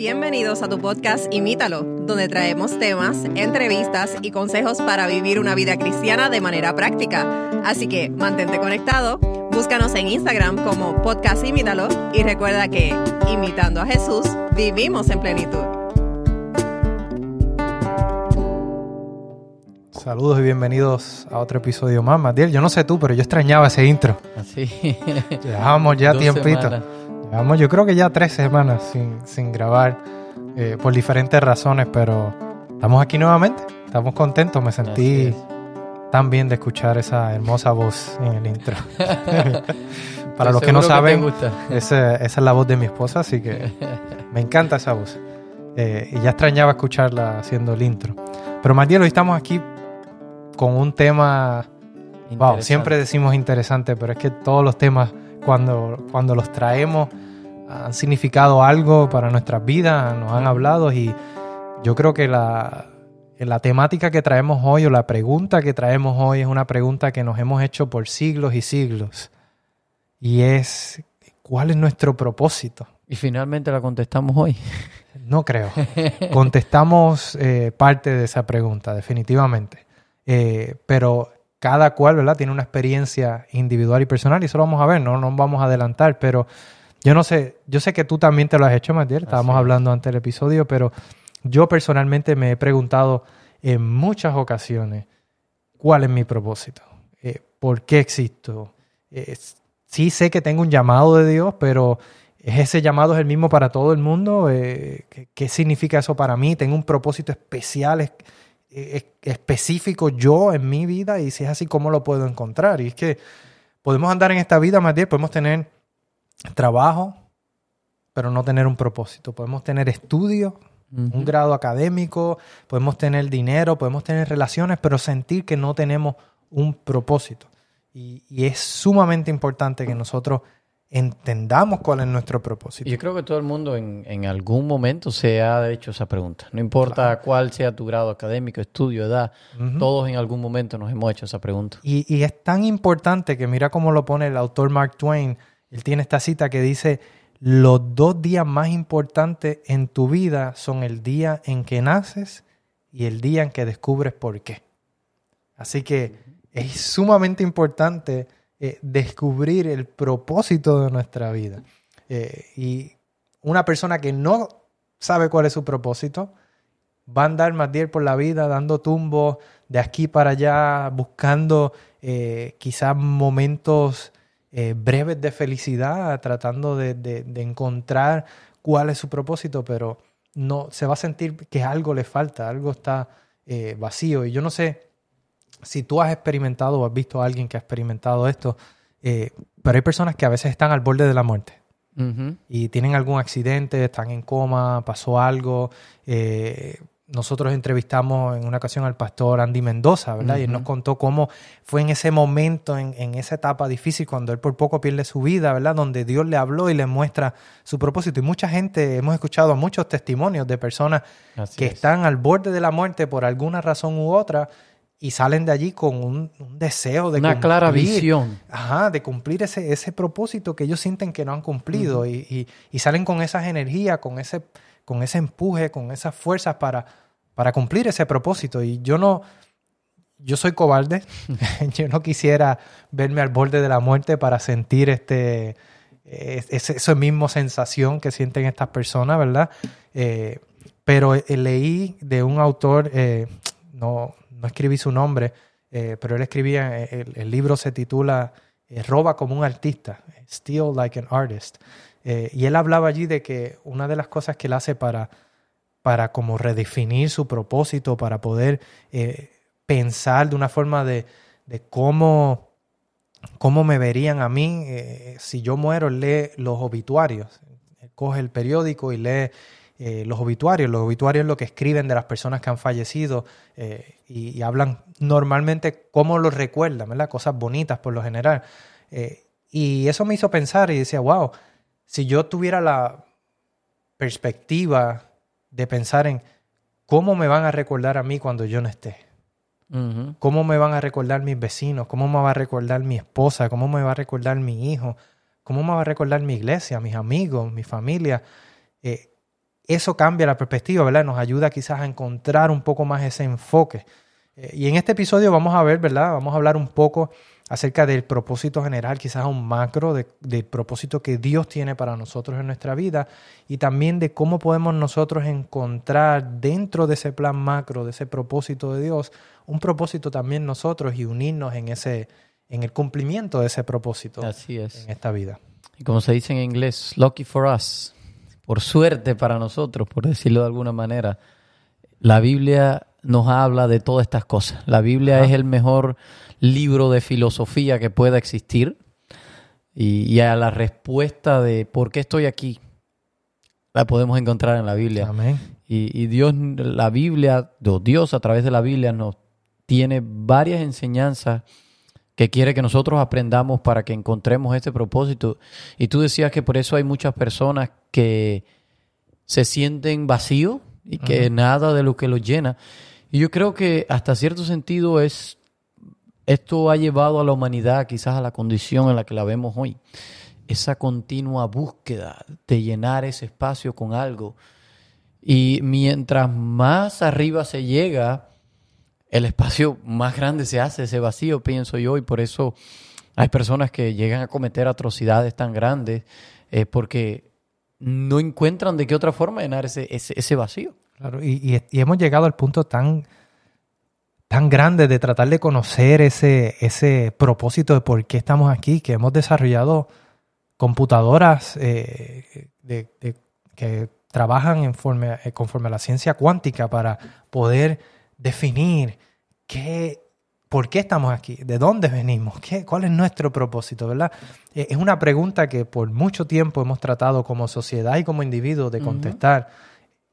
Bienvenidos a tu podcast Imítalo, donde traemos temas, entrevistas y consejos para vivir una vida cristiana de manera práctica. Así que mantente conectado, búscanos en Instagram como podcast Imítalo y recuerda que, imitando a Jesús, vivimos en plenitud. Saludos y bienvenidos a otro episodio más, Matiel. Yo no sé tú, pero yo extrañaba ese intro. Así. Llevábamos ya Dos tiempito. semanas. Llevamos yo creo que ya tres semanas sin, sin grabar eh, por diferentes razones, pero estamos aquí nuevamente. Estamos contentos. Me sentí tan bien de escuchar esa hermosa voz en el intro. Para Estoy los que no saben, esa, esa es la voz de mi esposa, así que me encanta esa voz. Eh, y ya extrañaba escucharla haciendo el intro. Pero Matiel, hoy estamos aquí con un tema Wow, siempre decimos interesante, pero es que todos los temas, cuando, cuando los traemos, han significado algo para nuestras vidas, nos han hablado y yo creo que la, la temática que traemos hoy o la pregunta que traemos hoy es una pregunta que nos hemos hecho por siglos y siglos. Y es, ¿cuál es nuestro propósito? Y finalmente la contestamos hoy. No creo. Contestamos eh, parte de esa pregunta, definitivamente. Eh, pero cada cual, ¿verdad? Tiene una experiencia individual y personal y eso lo vamos a ver, no nos vamos a adelantar, pero yo no sé, yo sé que tú también te lo has hecho, Matiel, estábamos es. hablando antes del episodio, pero yo personalmente me he preguntado en muchas ocasiones cuál es mi propósito, Eh, por qué existo. Eh, sí sé que tengo un llamado de Dios, pero ¿es ese llamado es el mismo para todo el mundo? Eh, ¿qué, qué significa eso para mí? ¿Tengo un propósito especial, es- es- específico yo en mi vida? Y si es así, ¿cómo lo puedo encontrar? Y es que podemos andar en esta vida, Matías, podemos tener trabajo, pero no tener un propósito. Podemos tener estudio, un Ujú. grado académico, podemos tener dinero, podemos tener relaciones, pero sentir que no tenemos un propósito. Y, y es sumamente importante que nosotros entendamos cuál es nuestro propósito. Y Yo creo que todo el mundo en, en algún momento se ha hecho esa pregunta. No importa cuál sea tu grado académico, estudio, edad, todos en algún momento nos hemos hecho esa pregunta. Y, y es tan importante que mira cómo lo pone el autor Mark Twain. Él tiene esta cita que dice, los dos días más importantes en tu vida son el día en que naces y el día en que descubres por qué. Así que es sumamente importante eh, descubrir el propósito de nuestra vida. Eh, y una persona que no sabe cuál es su propósito, va a andar más bien por la vida dando tumbos de aquí para allá, buscando eh, quizás momentos breves de felicidad, tratando de, de- encontrar cuál es su propósito, pero no se va a sentir que algo le falta, algo está vacío. Y yo no sé si tú has experimentado o has visto a alguien que ha experimentado esto, eh, pero hay personas que a veces están al borde de la muerte y tienen algún accidente, están en coma, pasó algo. eh, nosotros entrevistamos en una ocasión al pastor Andy Mendoza, ¿verdad? Y él nos contó cómo fue en ese momento, en, en esa etapa difícil, cuando él por poco pierde su vida, ¿verdad? Donde Dios le habló y le muestra su propósito. Y mucha gente, hemos escuchado muchos testimonios de personas Así que es. están al borde de la muerte por alguna razón u otra y salen de allí con un, un deseo de Una clara cumplir. visión. Ajá, de cumplir ese, ese propósito que ellos sienten que no han cumplido y, y- y salen con esas energías, con ese, con ese empuje, con esas fuerzas para, para cumplir ese propósito. Y yo no, yo soy cobarde, yo no quisiera verme al borde de la muerte para sentir este, es- ese, esa misma sensación que sienten estas personas, ¿verdad? Eh, pero eh, leí de un autor, eh, no, no escribí su nombre, eh, pero él escribía, eh, el, libro se titula eh, Roba como un artista, Steal like an artist. Y él hablaba allí de que una de las cosas que él hace para, para como redefinir su propósito, para poder pensar de una forma de, de cómo, cómo me verían a mí si yo muero, lee los obituarios. Coge el periódico y lee eh, los obituarios. Los obituarios lo que escriben de las personas que han fallecido eh, y, y hablan normalmente cómo los recuerdan, ¿verdad? Cosas bonitas por lo general. Eh, y eso me hizo pensar y decía, wow, si yo tuviera la perspectiva de pensar en cómo me van a recordar a mí cuando yo no esté. ¿Cómo me van a recordar mis vecinos? ¿Cómo me va a recordar mi esposa? ¿Cómo me va a recordar mi hijo? ¿Cómo me va a recordar mi iglesia, mis amigos, mi familia? Eh, eso cambia la perspectiva, ¿verdad? Nos ayuda quizás a encontrar un poco más ese enfoque. Eh, y en este episodio vamos a ver, ¿verdad? Vamos a hablar un poco acerca del propósito general, quizás un macro del propósito que Dios tiene para nosotros en nuestra vida y también de cómo podemos nosotros encontrar dentro de ese plan macro, de ese propósito de Dios, un propósito también nosotros y unirnos en ese en el cumplimiento de ese propósito Así es. en esta vida. Y como se dice en inglés, lucky for us, por suerte para nosotros, por decirlo de alguna manera, la Biblia nos habla de todas estas cosas. La Biblia Ajá. es el mejor libro de filosofía que pueda existir. Y, y a la respuesta de por qué estoy aquí, la podemos encontrar en la Biblia. Amén. Y, y Dios, la Biblia, Dios a través de la Biblia nos tiene varias enseñanzas que quiere que nosotros aprendamos para que encontremos este propósito. Y tú decías que por eso hay muchas personas que se sienten vacíos y que nada de lo que los llena. Y yo creo que hasta cierto sentido es esto ha llevado a la humanidad quizás a la condición en la que la vemos hoy. Esa continua búsqueda de llenar ese espacio con algo. Y mientras más arriba se llega, el espacio más grande se hace, ese vacío, pienso yo, y por eso hay personas que llegan a cometer atrocidades tan grandes eh, porque no encuentran de qué otra forma llenar ese, ese, ese vacío. Claro, y, y- hemos llegado al punto tan, tan grande de tratar de conocer ese, ese propósito de por qué estamos aquí, que hemos desarrollado computadoras eh, que trabajan en eh, conforme a la ciencia cuántica para poder definir qué, por qué estamos aquí, de dónde venimos, qué, cuál es nuestro propósito, ¿verdad? Eh, es una pregunta que por mucho tiempo hemos tratado como sociedad y como individuos de contestar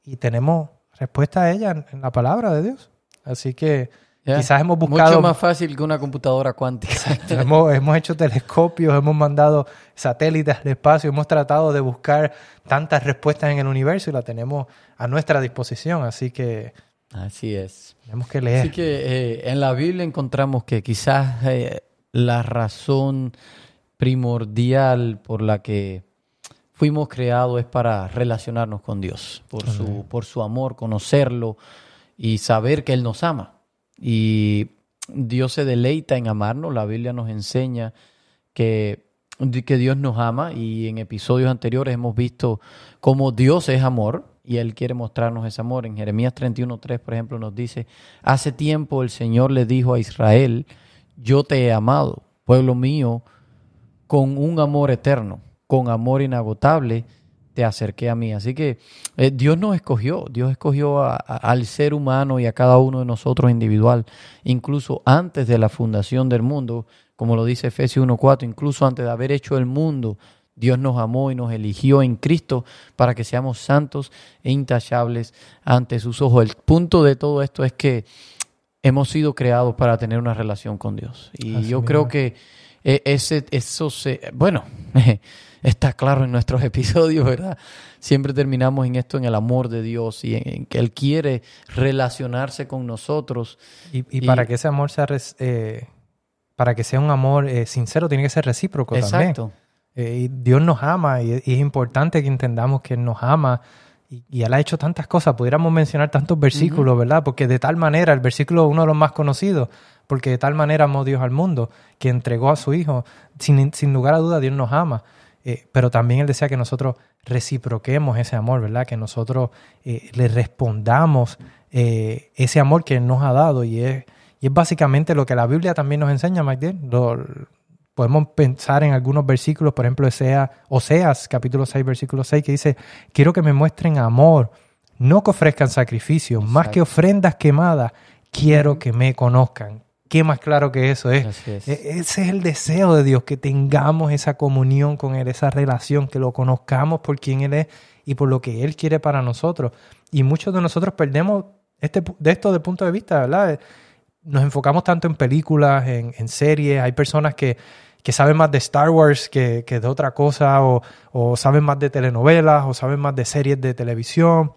y tenemos respuesta a ella en, la palabra de Dios. Así que ¿ya? quizás hemos buscado... Mucho más fácil que una computadora cuántica. hemos, hemos hecho telescopios, hemos mandado satélites al espacio, hemos tratado de buscar tantas respuestas en el universo y la tenemos a nuestra disposición. Así que Así es. tenemos que leer. Así que eh, en la Biblia encontramos que quizás eh, la razón primordial por la que fuimos creados es para relacionarnos con Dios, por su, por su amor, conocerlo y saber que Él nos ama. Y Dios se deleita en amarnos, la Biblia nos enseña que, que Dios nos ama y en episodios anteriores hemos visto cómo Dios es amor y Él quiere mostrarnos ese amor. En Jeremías 31.3, por ejemplo, nos dice, hace tiempo el Señor le dijo a Israel, yo te he amado, pueblo mío, con un amor eterno, con amor inagotable, te acerqué a mí. Así que eh, Dios nos escogió, Dios escogió al ser humano y a cada uno de nosotros individual, incluso antes de la fundación del mundo, como lo dice Efesios 1.4, incluso antes de haber hecho el mundo, Dios nos amó y nos eligió en Cristo para que seamos santos e intachables ante sus ojos. El punto de todo esto es que hemos sido creados para tener una relación con Dios. Y Así yo mismo creo que eh, ese, eso se, bueno, está claro en nuestros episodios, ¿verdad? Siempre terminamos en esto, en el amor de Dios y en, en que Él quiere relacionarse con nosotros. Y, y y- para que ese amor sea, eh, para que sea un amor eh, sincero, tiene que ser recíproco también. Exacto. Eh, Dios nos ama y, y es importante que entendamos que Él nos ama y, y Él ha hecho tantas cosas. Pudiéramos mencionar tantos versículos, ¿verdad? Porque de tal manera, el versículo es uno de los más conocidos, porque de tal manera amó Dios al mundo, que entregó a su Hijo. Sin, sin lugar a duda, Dios nos ama. Eh, pero también Él desea que nosotros reciproquemos ese amor, ¿verdad? Que nosotros eh, le respondamos eh, ese amor que Él nos ha dado y es, y es básicamente lo que la Biblia también nos enseña, Mike. Lo, podemos pensar en algunos versículos, por ejemplo, Osea- Oseas capítulo 6, versículo 6, que dice, quiero que me muestren amor, no que ofrezcan sacrificios, más que ofrendas quemadas, quiero que me conozcan. ¿Qué más claro que eso es? E- Ese es el deseo de Dios, que tengamos esa comunión con Él, esa relación, que lo conozcamos por quién Él es y por lo que Él quiere para nosotros. Y muchos de nosotros perdemos este, de esto de punto de vista, ¿verdad? Nos enfocamos tanto en películas, en, en series, hay personas que, que saben más de Star Wars que, que de otra cosa, o, o saben más de telenovelas, o saben más de series de televisión,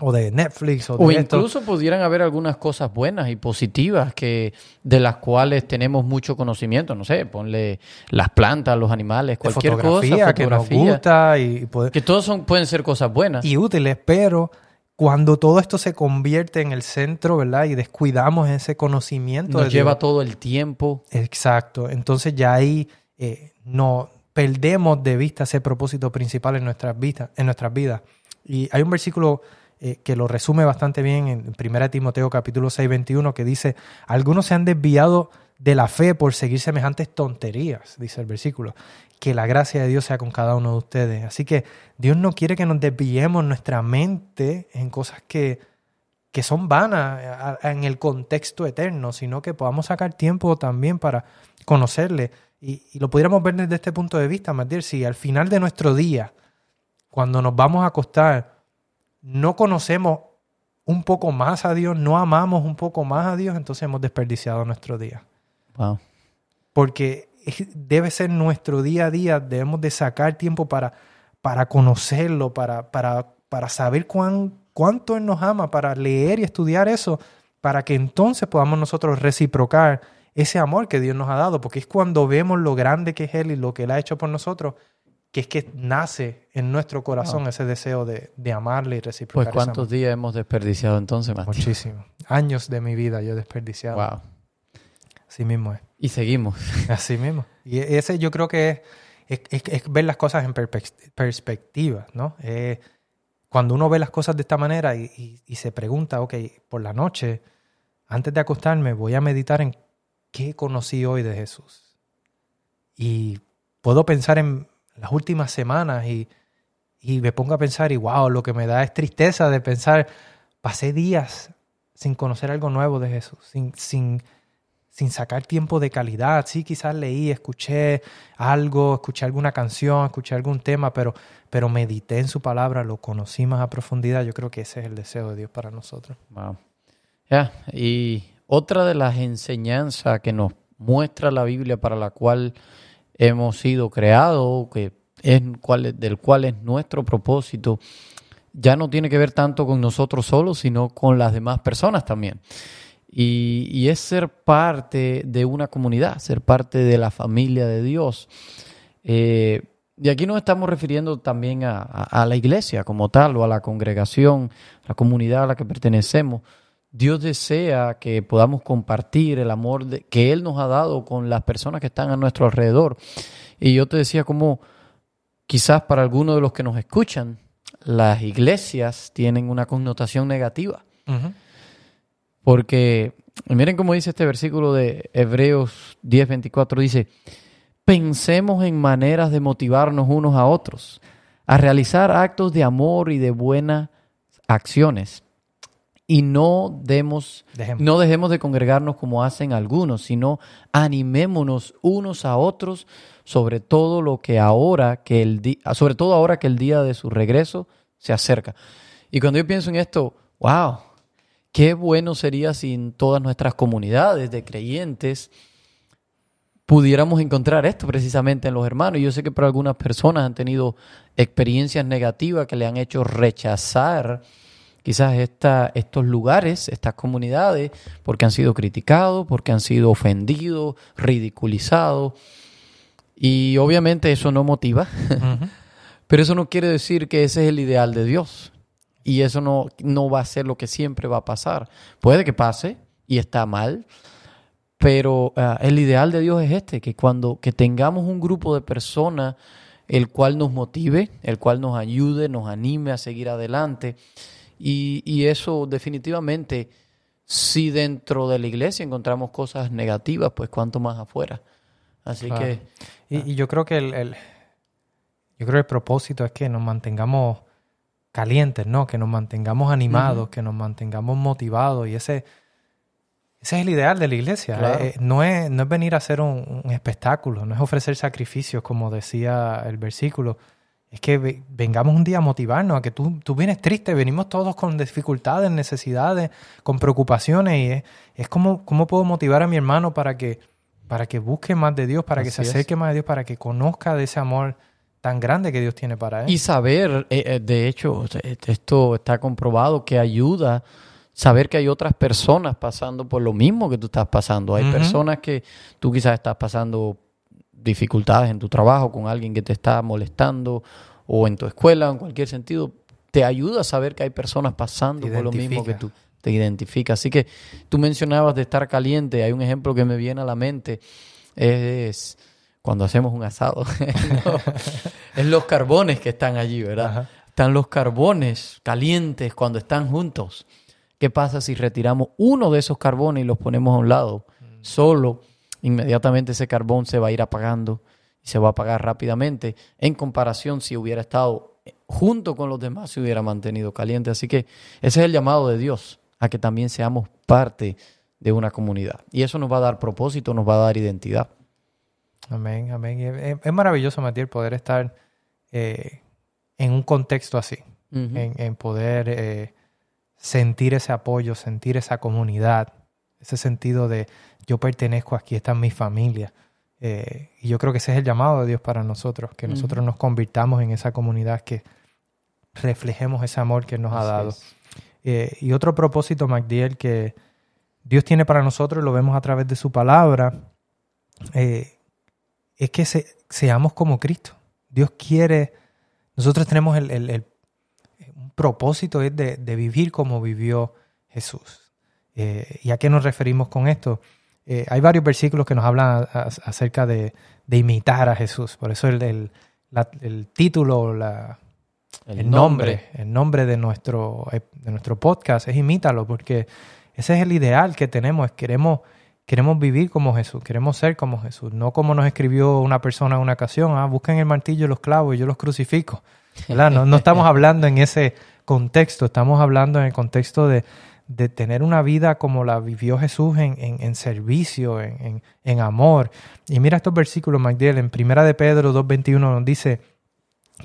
o de Netflix o de O esto. incluso pudieran haber algunas cosas buenas y positivas que de las cuales tenemos mucho conocimiento. No sé, ponle las plantas, los animales, cualquier fotografía cosa, que nos fotografía. gusta y, poder- Que todos son, pueden ser cosas buenas. y útiles, pero cuando todo esto se convierte en el centro, ¿verdad? Y descuidamos ese conocimiento Nos de lleva Dios. todo el tiempo. Exacto. Entonces ya ahí eh, no perdemos de vista ese propósito principal en nuestras vidas, en nuestras vidas. Y hay un versículo eh, que lo resume bastante bien en 1 Timoteo capítulo 6, 21, que dice, algunos se han desviado de la fe por seguir semejantes tonterías, dice el versículo. Que la gracia de Dios sea con cada uno de ustedes. Así que Dios no quiere que nos desviemos nuestra mente en cosas que, que son vanas en el contexto eterno, sino que podamos sacar tiempo también para conocerle. Y, y lo pudiéramos ver desde este punto de vista, Matías, si al final de nuestro día, cuando nos vamos a acostar, no conocemos un poco más a Dios, no amamos un poco más a Dios, entonces hemos desperdiciado nuestro día. Wow. Porque debe ser nuestro día a día, debemos de sacar tiempo para, para conocerlo, para, para, para saber cuán, cuánto Él nos ama, para leer y estudiar eso, para que entonces podamos nosotros reciprocar ese amor que Dios nos ha dado, porque es cuando vemos lo grande que es Él y lo que Él ha hecho por nosotros, que es que nace en nuestro corazón ese deseo de, de amarle y Pues reciprocar. ese cuántos amor. días hemos desperdiciado entonces, Mati? Muchísimo. Años de mi vida yo he desperdiciado. Wow. Así mismo es. Y seguimos. Así mismo. Y ese yo creo que es, es- es- es ver las cosas en perspectiva, ¿no? Eh, cuando uno ve las cosas de esta manera y, y- y se pregunta, ok, por la noche, antes de acostarme, voy a meditar en qué conocí hoy de Jesús. Y puedo pensar en las últimas semanas y, y me pongo a pensar y wow, lo que me da es tristeza de pensar, pasé días sin conocer algo nuevo de Jesús, sin, sin, sin sacar tiempo de calidad. Sí, quizás leí, escuché algo, escuché alguna canción, escuché algún tema, pero, pero medité en su palabra, lo conocí más a profundidad. Yo creo que ese es el deseo de Dios para nosotros. Ya, y otra de las enseñanzas que nos muestra la Biblia para la cual hemos sido creados, que es cuál es- del cual es nuestro propósito, ya no tiene que ver tanto con nosotros solos, sino con las demás personas también. Y, es ser parte de una comunidad, ser parte de la familia de Dios. Eh, y aquí nos estamos refiriendo también a, la iglesia como tal, o a la congregación, la comunidad a la que pertenecemos. Dios desea que podamos compartir el amor que Él nos ha dado con las personas que están a nuestro alrededor. Y yo te decía como quizás para algunos de los que nos escuchan, las iglesias tienen una connotación negativa. Porque miren cómo dice este versículo de Hebreos 10:24, dice, pensemos en maneras de motivarnos unos a otros, a realizar actos de amor y de buenas acciones. Y no demos, Dejemos. no dejemos de congregarnos como hacen algunos, sino animémonos unos a otros, sobre todo lo que ahora que el sobre todo ahora que el día de su regreso se acerca. Y cuando yo pienso en esto, wow, qué bueno sería si en todas nuestras comunidades de creyentes pudiéramos encontrar esto precisamente en los hermanos. Yo sé que para algunas personas han tenido experiencias negativas que le han hecho rechazar quizás esta, estos lugares, estas comunidades, porque han sido criticados, porque han sido ofendidos, ridiculizados. Y obviamente eso no motiva, pero eso no quiere decir que ese es el ideal de Dios. Y eso no, no va a ser lo que siempre va a pasar. Puede que pase y está mal, pero ah, el ideal de Dios es este, que cuando que tengamos un grupo de personas el cual nos motive, el cual nos ayude, nos anime a seguir adelante. Y, y eso definitivamente, si dentro de la iglesia encontramos cosas negativas, pues cuánto más afuera. Así Claro. que Y, y yo creo que el, el- yo creo que el propósito es que nos mantengamos calientes, ¿no? Que nos mantengamos animados, que nos mantengamos motivados. Y ese, ese es el ideal de la iglesia. Claro. Eh, no, es, no es venir a hacer un, un espectáculo, no es ofrecer sacrificios, como decía el versículo. Es que ve- vengamos un día a motivarnos, a que tú, tú vienes triste, venimos todos con dificultades, necesidades, con preocupaciones. Y es, es como, ¿cómo puedo motivar a mi hermano para que, para que busque más de Dios, para que se es. acerque más a Dios, para que conozca de ese amor tan grande que Dios tiene para él. Y saber, eh, eh, de hecho, esto está comprobado que ayuda saber que hay otras personas pasando por lo mismo que tú estás pasando. Hay personas que tú quizás estás pasando dificultades en tu trabajo con alguien que te está molestando o en tu escuela, en cualquier sentido. Te ayuda a saber que hay personas pasando por lo mismo que identifica. tú te identificas. Así que tú mencionabas de estar caliente. Hay un ejemplo que me viene a la mente. Es cuando hacemos un asado. No, es los carbones que están allí, ¿verdad? Ajá. Están los carbones calientes cuando están juntos. ¿Qué pasa si retiramos uno de esos carbones y los ponemos a un lado? Solo, inmediatamente ese carbón se va a ir apagando y se va a apagar rápidamente en comparación si hubiera estado junto con los demás, se hubiera mantenido caliente. Así que ese es el llamado de Dios, a que también seamos parte de una comunidad. Y eso nos va a dar propósito, nos va a dar identidad. Amén, amén. Es, es maravilloso, Matías, poder estar eh, en un contexto así, en, en poder eh, sentir ese apoyo, sentir esa comunidad, ese sentido de yo pertenezco aquí, esta es mi familia. Eh, y yo creo que ese es el llamado de Dios para nosotros, que nosotros nos convirtamos en esa comunidad, que reflejemos ese amor que Él nos ha dado. y otro propósito, MacDiel, que Dios tiene para nosotros, lo vemos a través de su palabra, eh, es que se- seamos como Cristo. Dios quiere, nosotros tenemos el, el- el- un propósito es de, de vivir como vivió Jesús. Eh, ¿Y a qué nos referimos con esto? Eh, hay varios versículos que nos hablan a- a- acerca de, de imitar a Jesús. Por eso el, el- la- el título, la, el, nombre, el nombre de nuestro, eh, de nuestro podcast es imítalo, porque ese es el ideal que tenemos, es queremos, queremos vivir como Jesús, queremos ser como Jesús, no como nos escribió una persona en una ocasión, ah, busquen el martillo y los clavos y yo los crucifico. ¿verdad? No, no estamos hablando en ese contexto, estamos hablando en el contexto de, de tener una vida como la vivió Jesús en, en- en servicio, en, en- en amor. Y mira estos versículos, Magdiel, en Primera de Pedro 2.21 nos dice,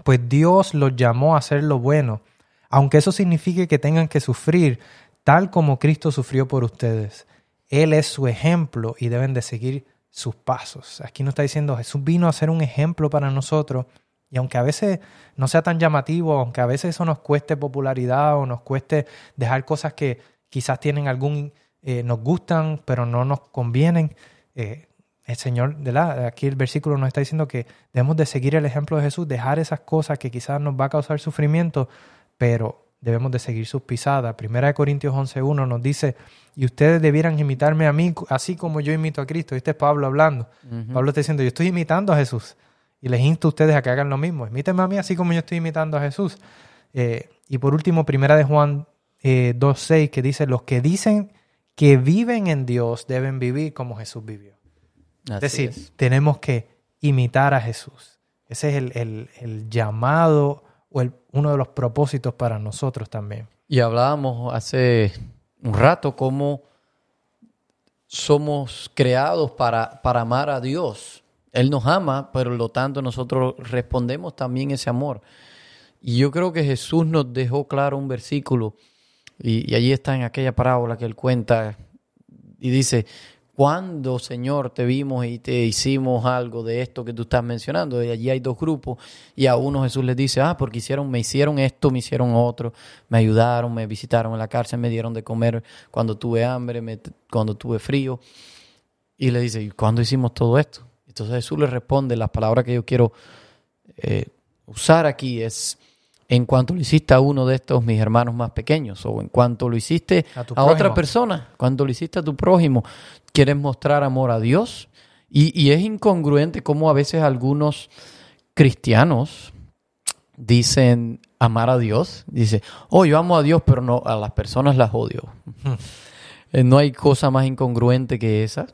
pues Dios los llamó a hacer lo bueno, aunque eso signifique que tengan que sufrir, tal como Cristo sufrió por ustedes. Él es su ejemplo y deben de seguir sus pasos. Aquí nos está diciendo, Jesús vino a ser un ejemplo para nosotros y aunque a veces no sea tan llamativo, aunque a veces eso nos cueste popularidad o nos cueste dejar cosas que quizás tienen algún, eh, nos gustan, pero no nos convienen, eh, el Señor, ¿verdad? Aquí el versículo nos está diciendo que debemos de seguir el ejemplo de Jesús, dejar esas cosas que quizás nos va a causar sufrimiento, pero debemos de seguir sus pisadas. Primera de Corintios 11.1 nos dice, y ustedes debieran imitarme a mí, así como yo imito a Cristo. Este es Pablo hablando. Pablo está diciendo, yo estoy imitando a Jesús. Y les insto a ustedes a que hagan lo mismo. Imítenme a mí así como yo estoy imitando a Jesús. Eh, y por último, primera de Juan eh, 2.6, que dice, los que dicen que viven en Dios deben vivir como Jesús vivió. Así Es decir, es. tenemos que imitar a Jesús. Ese es el, el- el llamado o uno de los propósitos para nosotros también. Y hablábamos hace un rato cómo somos creados para, para amar a Dios. Él nos ama, pero lo tanto nosotros respondemos también ese amor. Y yo creo que Jesús nos dejó claro un versículo, y, y allí está en aquella parábola que él cuenta, y dice, ¿cuándo, Señor, te vimos y te hicimos algo de esto que tú estás mencionando? Y allí hay dos grupos, y a uno Jesús les dice, ah, porque hicieron, me hicieron esto, me hicieron otro, me ayudaron, me visitaron en la cárcel, me dieron de comer cuando tuve hambre, cuando tuve frío. Y le dice, ¿y cuándo hicimos todo esto? Entonces Jesús le responde, las palabras que yo quiero eh, usar aquí es, en cuanto lo hiciste a uno de estos mis hermanos más pequeños, o en cuanto lo hiciste A otra persona, cuando lo hiciste a tu prójimo, quieres mostrar amor a Dios. Y, y es incongruente como a veces algunos cristianos dicen amar a Dios. Dice, oh, yo amo a Dios, pero no a las personas las odio. Eh, no hay cosa más incongruente que esa.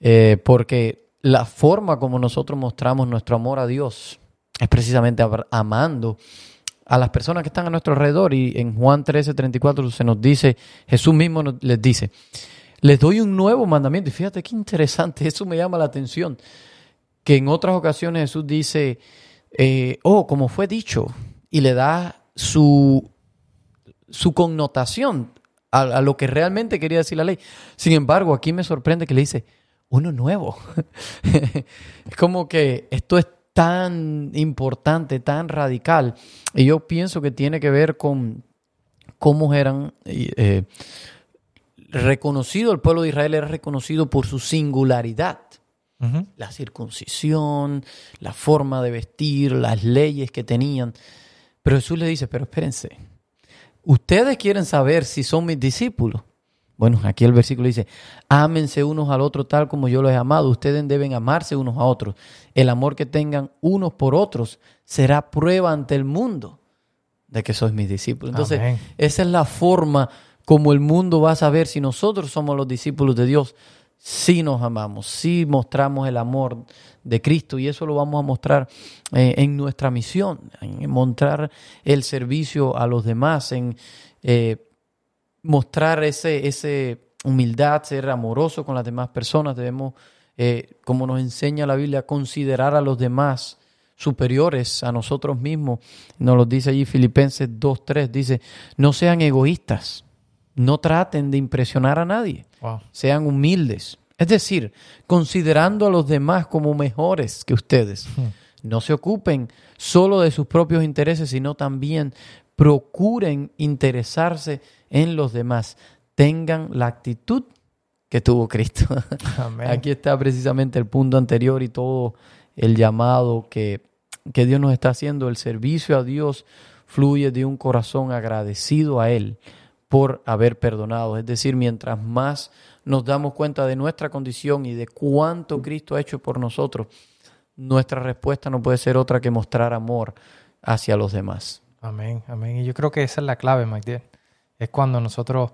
Eh, porque la forma como nosotros mostramos nuestro amor a Dios es precisamente amando a las personas que están a nuestro alrededor. Y en Juan 13, 34 se nos dice, Jesús mismo les dice, les doy un nuevo mandamiento. Y fíjate qué interesante, eso me llama la atención. Que en otras ocasiones Jesús dice, eh, oh, como fue dicho, y le da su, su connotación a, a lo que realmente quería decir la ley. Sin embargo, aquí me sorprende que le dice, uno nuevo. es como que esto es tan importante, tan radical. Y yo pienso que tiene que ver con cómo eran eh, reconocido, el pueblo de Israel era reconocido por su singularidad. La circuncisión, la forma de vestir, las leyes que tenían. Pero Jesús le dice, pero espérense, ustedes quieren saber si son mis discípulos. Bueno, aquí el versículo dice, ámense unos al otro tal como yo los he amado. Ustedes deben amarse unos a otros. El amor que tengan unos por otros será prueba ante el mundo de que sois mis discípulos. Entonces, esa es la forma como el mundo va a saber si nosotros somos los discípulos de Dios, si nos amamos, si mostramos el amor de Cristo y eso lo vamos a mostrar eh, en nuestra misión, en mostrar el servicio a los demás, en eh, mostrar ese, ese humildad, ser amoroso con las demás personas. Debemos, eh, como nos enseña la Biblia, considerar a los demás superiores a nosotros mismos. Nos lo dice allí Filipenses 2.3, dice, no sean egoístas, no traten de impresionar a nadie, sean humildes. Es decir, considerando a los demás como mejores que ustedes. Hmm. No se ocupen solo de sus propios intereses, sino también procuren interesarse en los demás. Tengan la actitud que tuvo Cristo. Aquí está precisamente el punto anterior y todo el llamado que, que Dios nos está haciendo. El servicio a Dios fluye de un corazón agradecido a Él por haber perdonado. Es decir, mientras más nos damos cuenta de nuestra condición y de cuánto Cristo ha hecho por nosotros, nuestra respuesta no puede ser otra que mostrar amor hacia los demás. Amén, amén. Y yo creo que esa es la clave, Magdiel. Es cuando nosotros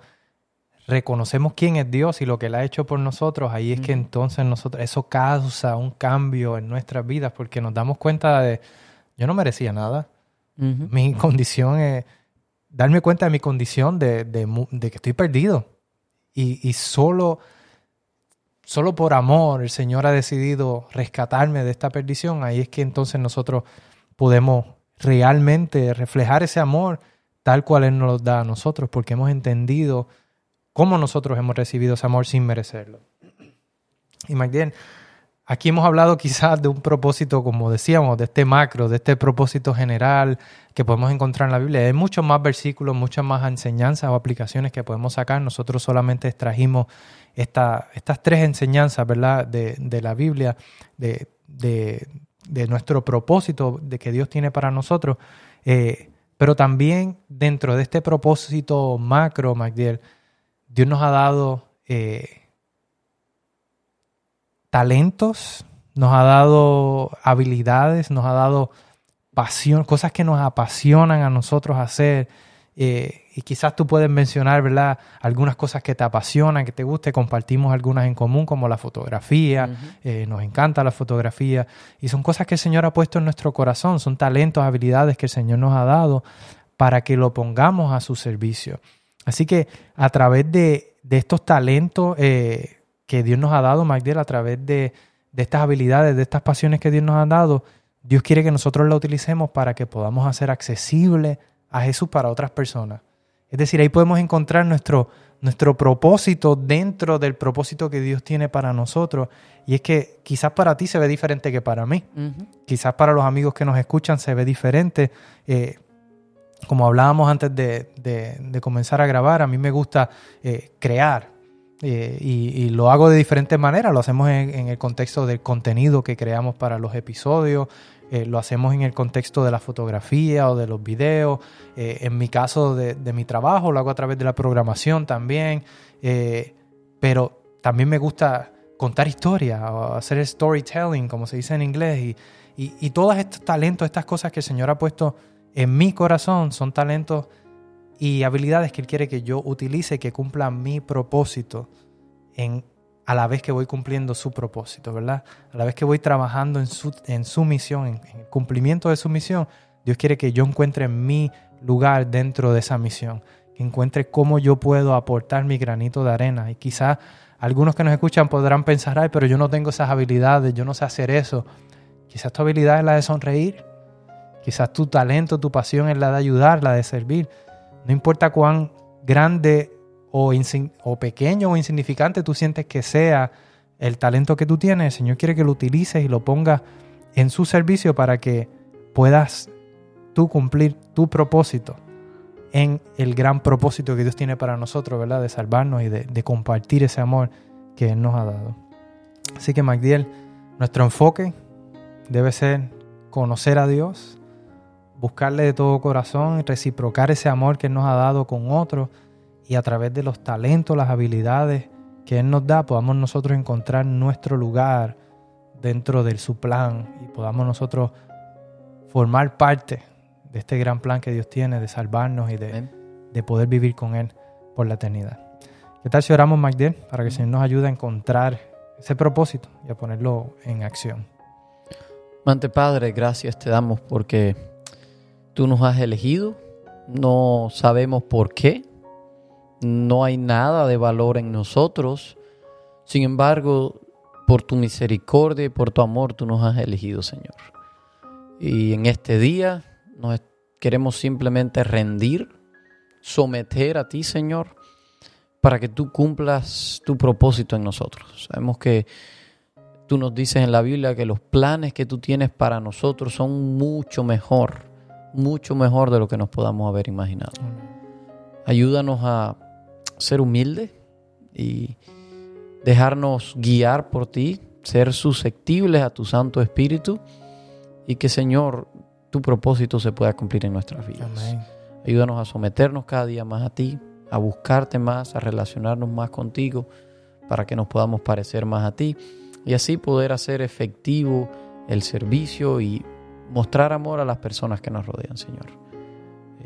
reconocemos quién es Dios y lo que Él ha hecho por nosotros, ahí es que entonces nosotros, eso causa un cambio en nuestras vidas porque nos damos cuenta de, yo no merecía nada. Mi condición es, darme cuenta de mi condición de, que estoy perdido. Y, y, solo, solo por amor el Señor ha decidido rescatarme de esta perdición. Ahí es que entonces nosotros podemos realmente reflejar ese amor tal cual Él nos lo da a nosotros, porque hemos entendido cómo nosotros hemos recibido ese amor sin merecerlo. Y Magdalene, aquí hemos hablado quizás de un propósito, como decíamos, de este macro, de este propósito general que podemos encontrar en la Biblia. Hay muchos más versículos, muchas más enseñanzas o aplicaciones que podemos sacar. Nosotros solamente extrajimos esta, estas tres enseñanzas, ¿verdad?, de, de la Biblia, de, de, de nuestro propósito de que Dios tiene para nosotros, eh, pero también dentro de este propósito macro, Magdiel, Dios nos ha dado eh, talentos, nos ha dado habilidades, nos ha dado pasión, cosas que nos apasionan a nosotros hacer. Eh, y quizás tú puedes mencionar, ¿verdad? Algunas cosas que te apasionan, que te guste, compartimos algunas en común, como la fotografía, eh, nos encanta la fotografía, y son cosas que el Señor ha puesto en nuestro corazón, son talentos, habilidades que el Señor nos ha dado para que lo pongamos a su servicio. Así que a través de, estos talentos eh, que Dios nos ha dado, Magdiel, a través de, de estas habilidades, de estas pasiones que Dios nos ha dado, Dios quiere que nosotros la utilicemos para que podamos hacer accesible a Jesús para otras personas. Es decir, ahí podemos encontrar nuestro, nuestro propósito dentro del propósito que Dios tiene para nosotros. Y es que quizás para ti se ve diferente que para mí. Quizás para los amigos que nos escuchan se ve diferente. Eh, como hablábamos antes de, comenzar a grabar, a mí me gusta eh, crear. Eh, y, lo hago de diferentes maneras. Lo hacemos en, el contexto del contenido que creamos para los episodios. Eh, lo hacemos en el contexto de la fotografía o de los videos. Eh, en mi caso de, mi trabajo lo hago a través de la programación también. Eh, pero también me gusta contar historias o hacer storytelling, como se dice en inglés. Y, y, todos estos talentos, estas cosas que el Señor ha puesto en mi corazón son talentos y habilidades que Él quiere que yo utilice y que cumpla mi propósito en a la vez que voy cumpliendo su propósito, ¿verdad? A la vez que voy trabajando en su, en su misión, en, cumplimiento de su misión, Dios quiere que yo encuentre mi lugar dentro de esa misión, que encuentre cómo yo puedo aportar mi granito de arena. Y quizás algunos que nos escuchan podrán pensar, ay, pero yo no tengo esas habilidades, yo no sé hacer eso. Quizás tu habilidad es la de sonreír, quizás tu talento, tu pasión es la de ayudar, la de servir. No importa cuán grande o, pequeño o insignificante tú sientes que sea el talento que tú tienes, el Señor quiere que lo utilices y lo pongas en su servicio para que puedas tú cumplir tu propósito en el gran propósito que Dios tiene para nosotros, ¿verdad? De salvarnos y de, de compartir ese amor que Él nos ha dado. Así que, Magdiel, nuestro enfoque debe ser conocer a Dios, buscarle de todo corazón, reciprocar ese amor que Él nos ha dado con otros y a través de los talentos, las habilidades que Él nos da, podamos nosotros encontrar nuestro lugar dentro de su plan y podamos nosotros formar parte de este gran plan que Dios tiene de salvarnos y de, de poder vivir con Él por la eternidad. ¿Qué tal si oramos, Magdiel, para que el Señor nos ayude a encontrar ese propósito y a ponerlo en acción? Mante Padre, gracias te damos porque tú nos has elegido, no sabemos por qué, no hay nada de valor en nosotros, sin embargo, por tu misericordia y por tu amor tú nos has elegido, Señor. Y en este día nos queremos simplemente rendir, someter a ti, Señor, para que tú cumplas tu propósito en nosotros. Sabemos que tú nos dices en la Biblia que los planes que tú tienes para nosotros son mucho mejor, mucho mejor de lo que nos podamos haber imaginado. Ayúdanos a ser humildes y dejarnos guiar por ti, ser susceptibles a tu Santo Espíritu y que Señor, tu propósito se pueda cumplir en nuestras vidas. Amén. Ayúdanos a someternos cada día más a ti, a buscarte más, a relacionarnos más contigo, para que nos podamos parecer más a ti y así poder hacer efectivo el servicio y mostrar amor a las personas que nos rodean, Señor.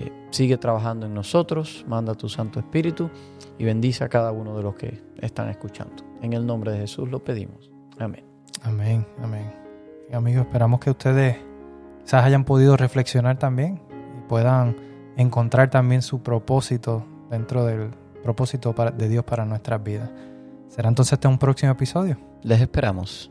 Eh, sigue trabajando en nosotros, manda tu Santo Espíritu y bendice a cada uno de los que están escuchando. En el nombre de Jesús lo pedimos. Amén. Amén, amén. Y amigos, esperamos que ustedes quizás hayan podido reflexionar también y puedan encontrar también su propósito dentro del propósito de Dios para nuestras vidas. Será entonces este un próximo episodio. Les esperamos.